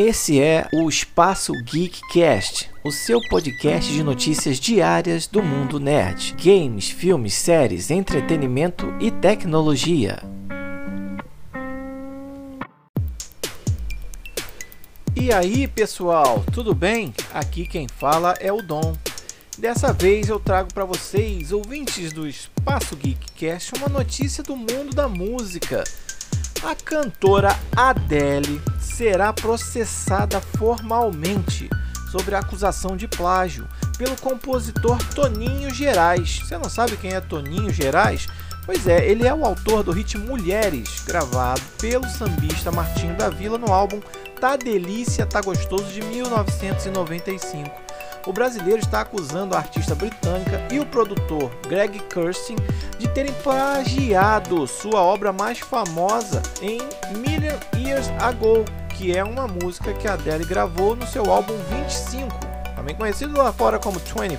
Esse é o Espaço Geekcast, o seu podcast de notícias diárias do mundo nerd, games, filmes, séries, entretenimento e tecnologia. E aí, pessoal, tudo bem? Aqui quem fala é o Dom. Dessa vez eu trago para vocês, ouvintes do Espaço Geekcast, uma notícia do mundo da música. A cantora Adele será processada formalmente sobre a acusação de plágio pelo compositor Toninho Gerais. Você não sabe quem é Toninho Gerais? Pois é, ele é o autor do hit Mulheres, gravado pelo sambista Martinho da Vila no álbum Tá Delícia, Tá Gostoso de 1995 o brasileiro está acusando a artista britânica e o produtor Greg Kurstin de terem plagiado sua obra mais famosa em Million Years Ago, que é uma música que Adele gravou no seu álbum 25, também conhecido lá fora como 25,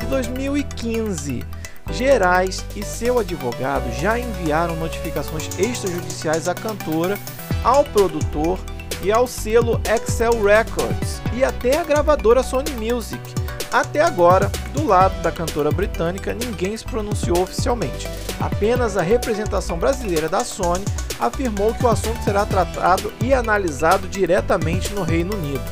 de 2015. Gerais e seu advogado já enviaram notificações extrajudiciais à cantora, ao produtor e ao selo Excel Records e até a gravadora Sony Music. Até agora, do lado da cantora britânica, ninguém se pronunciou oficialmente. Apenas a representação brasileira da Sony afirmou que o assunto será tratado e analisado diretamente no Reino Unido.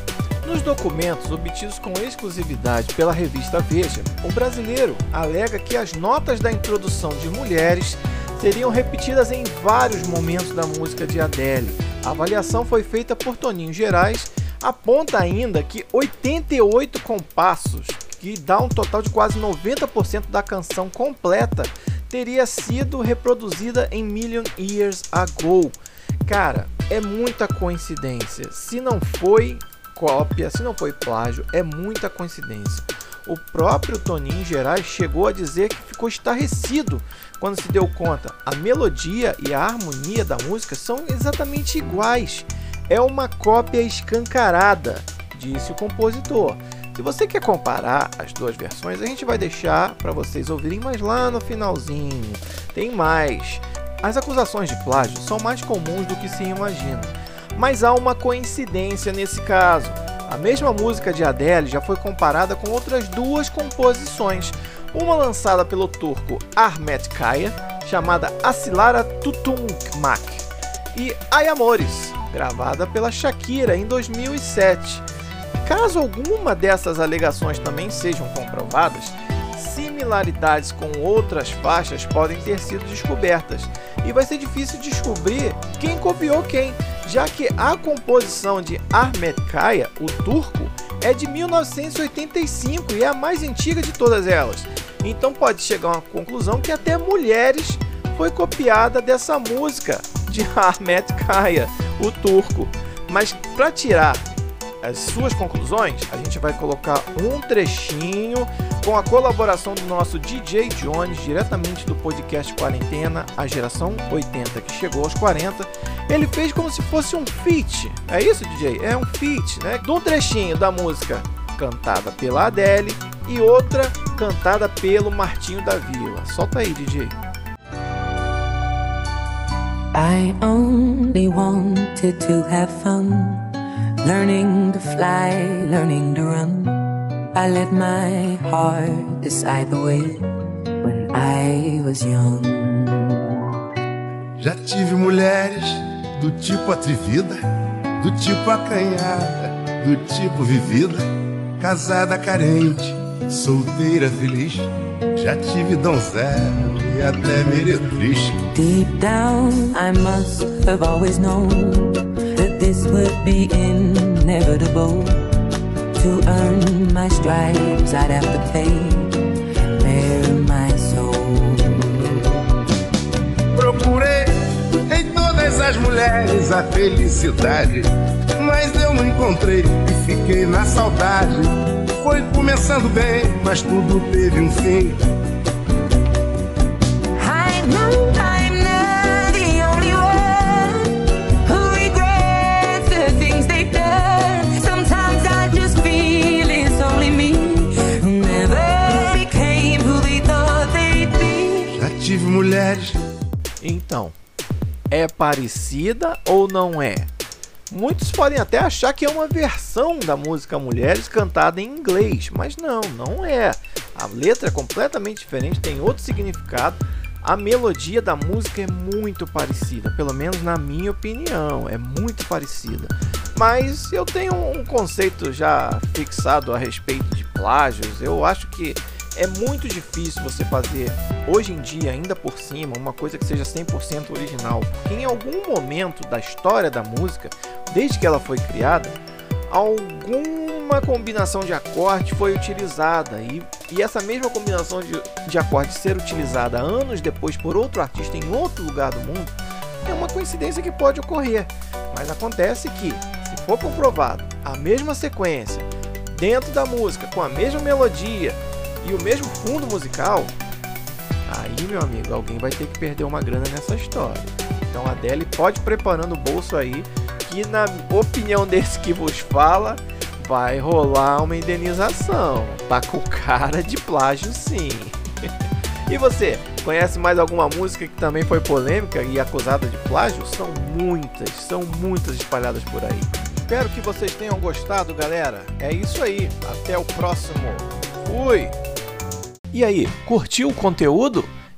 Nos documentos obtidos com exclusividade pela revista Veja, o brasileiro alega que as notas da introdução de mulheres seriam repetidas em vários momentos da música de Adele. A avaliação foi feita por Toninho Gerais, aponta ainda que 88 compassos, que dá um total de quase 90% da canção completa, teria sido reproduzida em Million Years Ago. Cara, é muita coincidência. Se não foi cópia, se não foi plágio, é muita coincidência. O próprio Toninho Gerais chegou a dizer que ficou estarrecido quando se deu conta. A melodia e a harmonia da música são exatamente iguais. É uma cópia escancarada, disse o compositor. Se você quer comparar as duas versões, a gente vai deixar para vocês ouvirem mais lá no finalzinho. Tem mais. As acusações de plágio são mais comuns do que se imagina, mas há uma coincidência nesse caso. A mesma música de Adele já foi comparada com outras duas composições, uma lançada pelo turco Ahmet Kaya, chamada Asilara Tutunmak, e Ai Amores, gravada pela Shakira em 2007. Caso alguma dessas alegações também sejam comprovadas, similaridades com outras faixas podem ter sido descobertas e vai ser difícil descobrir quem copiou quem, já que a composição de Ahmet Kaya, o turco, é de 1985 e é a mais antiga de todas elas. Então pode chegar a uma conclusão que até Mulheres foi copiada dessa música de Ahmet Kaya, o turco. Mas para tirar as suas conclusões, a gente vai colocar um trechinho com a colaboração do nosso DJ Jones, diretamente do podcast Quarentena, a geração 80 que chegou aos 40. Ele fez como se fosse um feat. É isso, DJ? É um feat, né? De um trechinho da música cantada pela Adele e outra cantada pelo Martinho da Vila. Solta aí, DJ. I only wanted to have fun. Learning to fly, learning to run. I let my heart decide the way when I was young. Já tive mulheres do tipo atrevida, do tipo acanhada, do tipo vivida, casada carente, solteira feliz. Já tive donzela e até meretriz. Deep down, I must have always known this would be inevitable. To earn my stripes, I'd have to pay bare my soul. Procurei em todas as mulheres a felicidade, mas eu não encontrei e fiquei na saudade. Foi começando bem, mas tudo teve um fim. Mulheres. Então, é parecida ou não é? Muitos podem até achar que é uma versão da música Mulheres cantada em inglês, mas não, não é. A letra é completamente diferente, tem outro significado. A melodia da música é muito parecida, pelo menos na minha opinião, é muito parecida. Mas eu tenho um conceito já fixado a respeito de plágios. Eu acho que é muito difícil você fazer hoje em dia, ainda por cima, uma coisa que seja 100% original. Porque em algum momento da história da música, desde que ela foi criada, alguma combinação de acorde foi utilizada e, e essa mesma combinação de, de acordes ser utilizada anos depois por outro artista em outro lugar do mundo é uma coincidência que pode ocorrer. Mas acontece que, se for comprovado a mesma sequência dentro da música com a mesma melodia e o mesmo fundo musical, aí meu amigo, alguém vai ter que perder uma grana nessa história. Então a Adele pode preparando o bolso aí que na opinião desse que vos fala, vai rolar uma indenização. Tá com cara de plágio sim. e você, conhece mais alguma música que também foi polêmica e acusada de plágio? São muitas, são muitas espalhadas por aí. Espero que vocês tenham gostado, galera. É isso aí. Até o próximo. Fui! E aí, curtiu o conteúdo?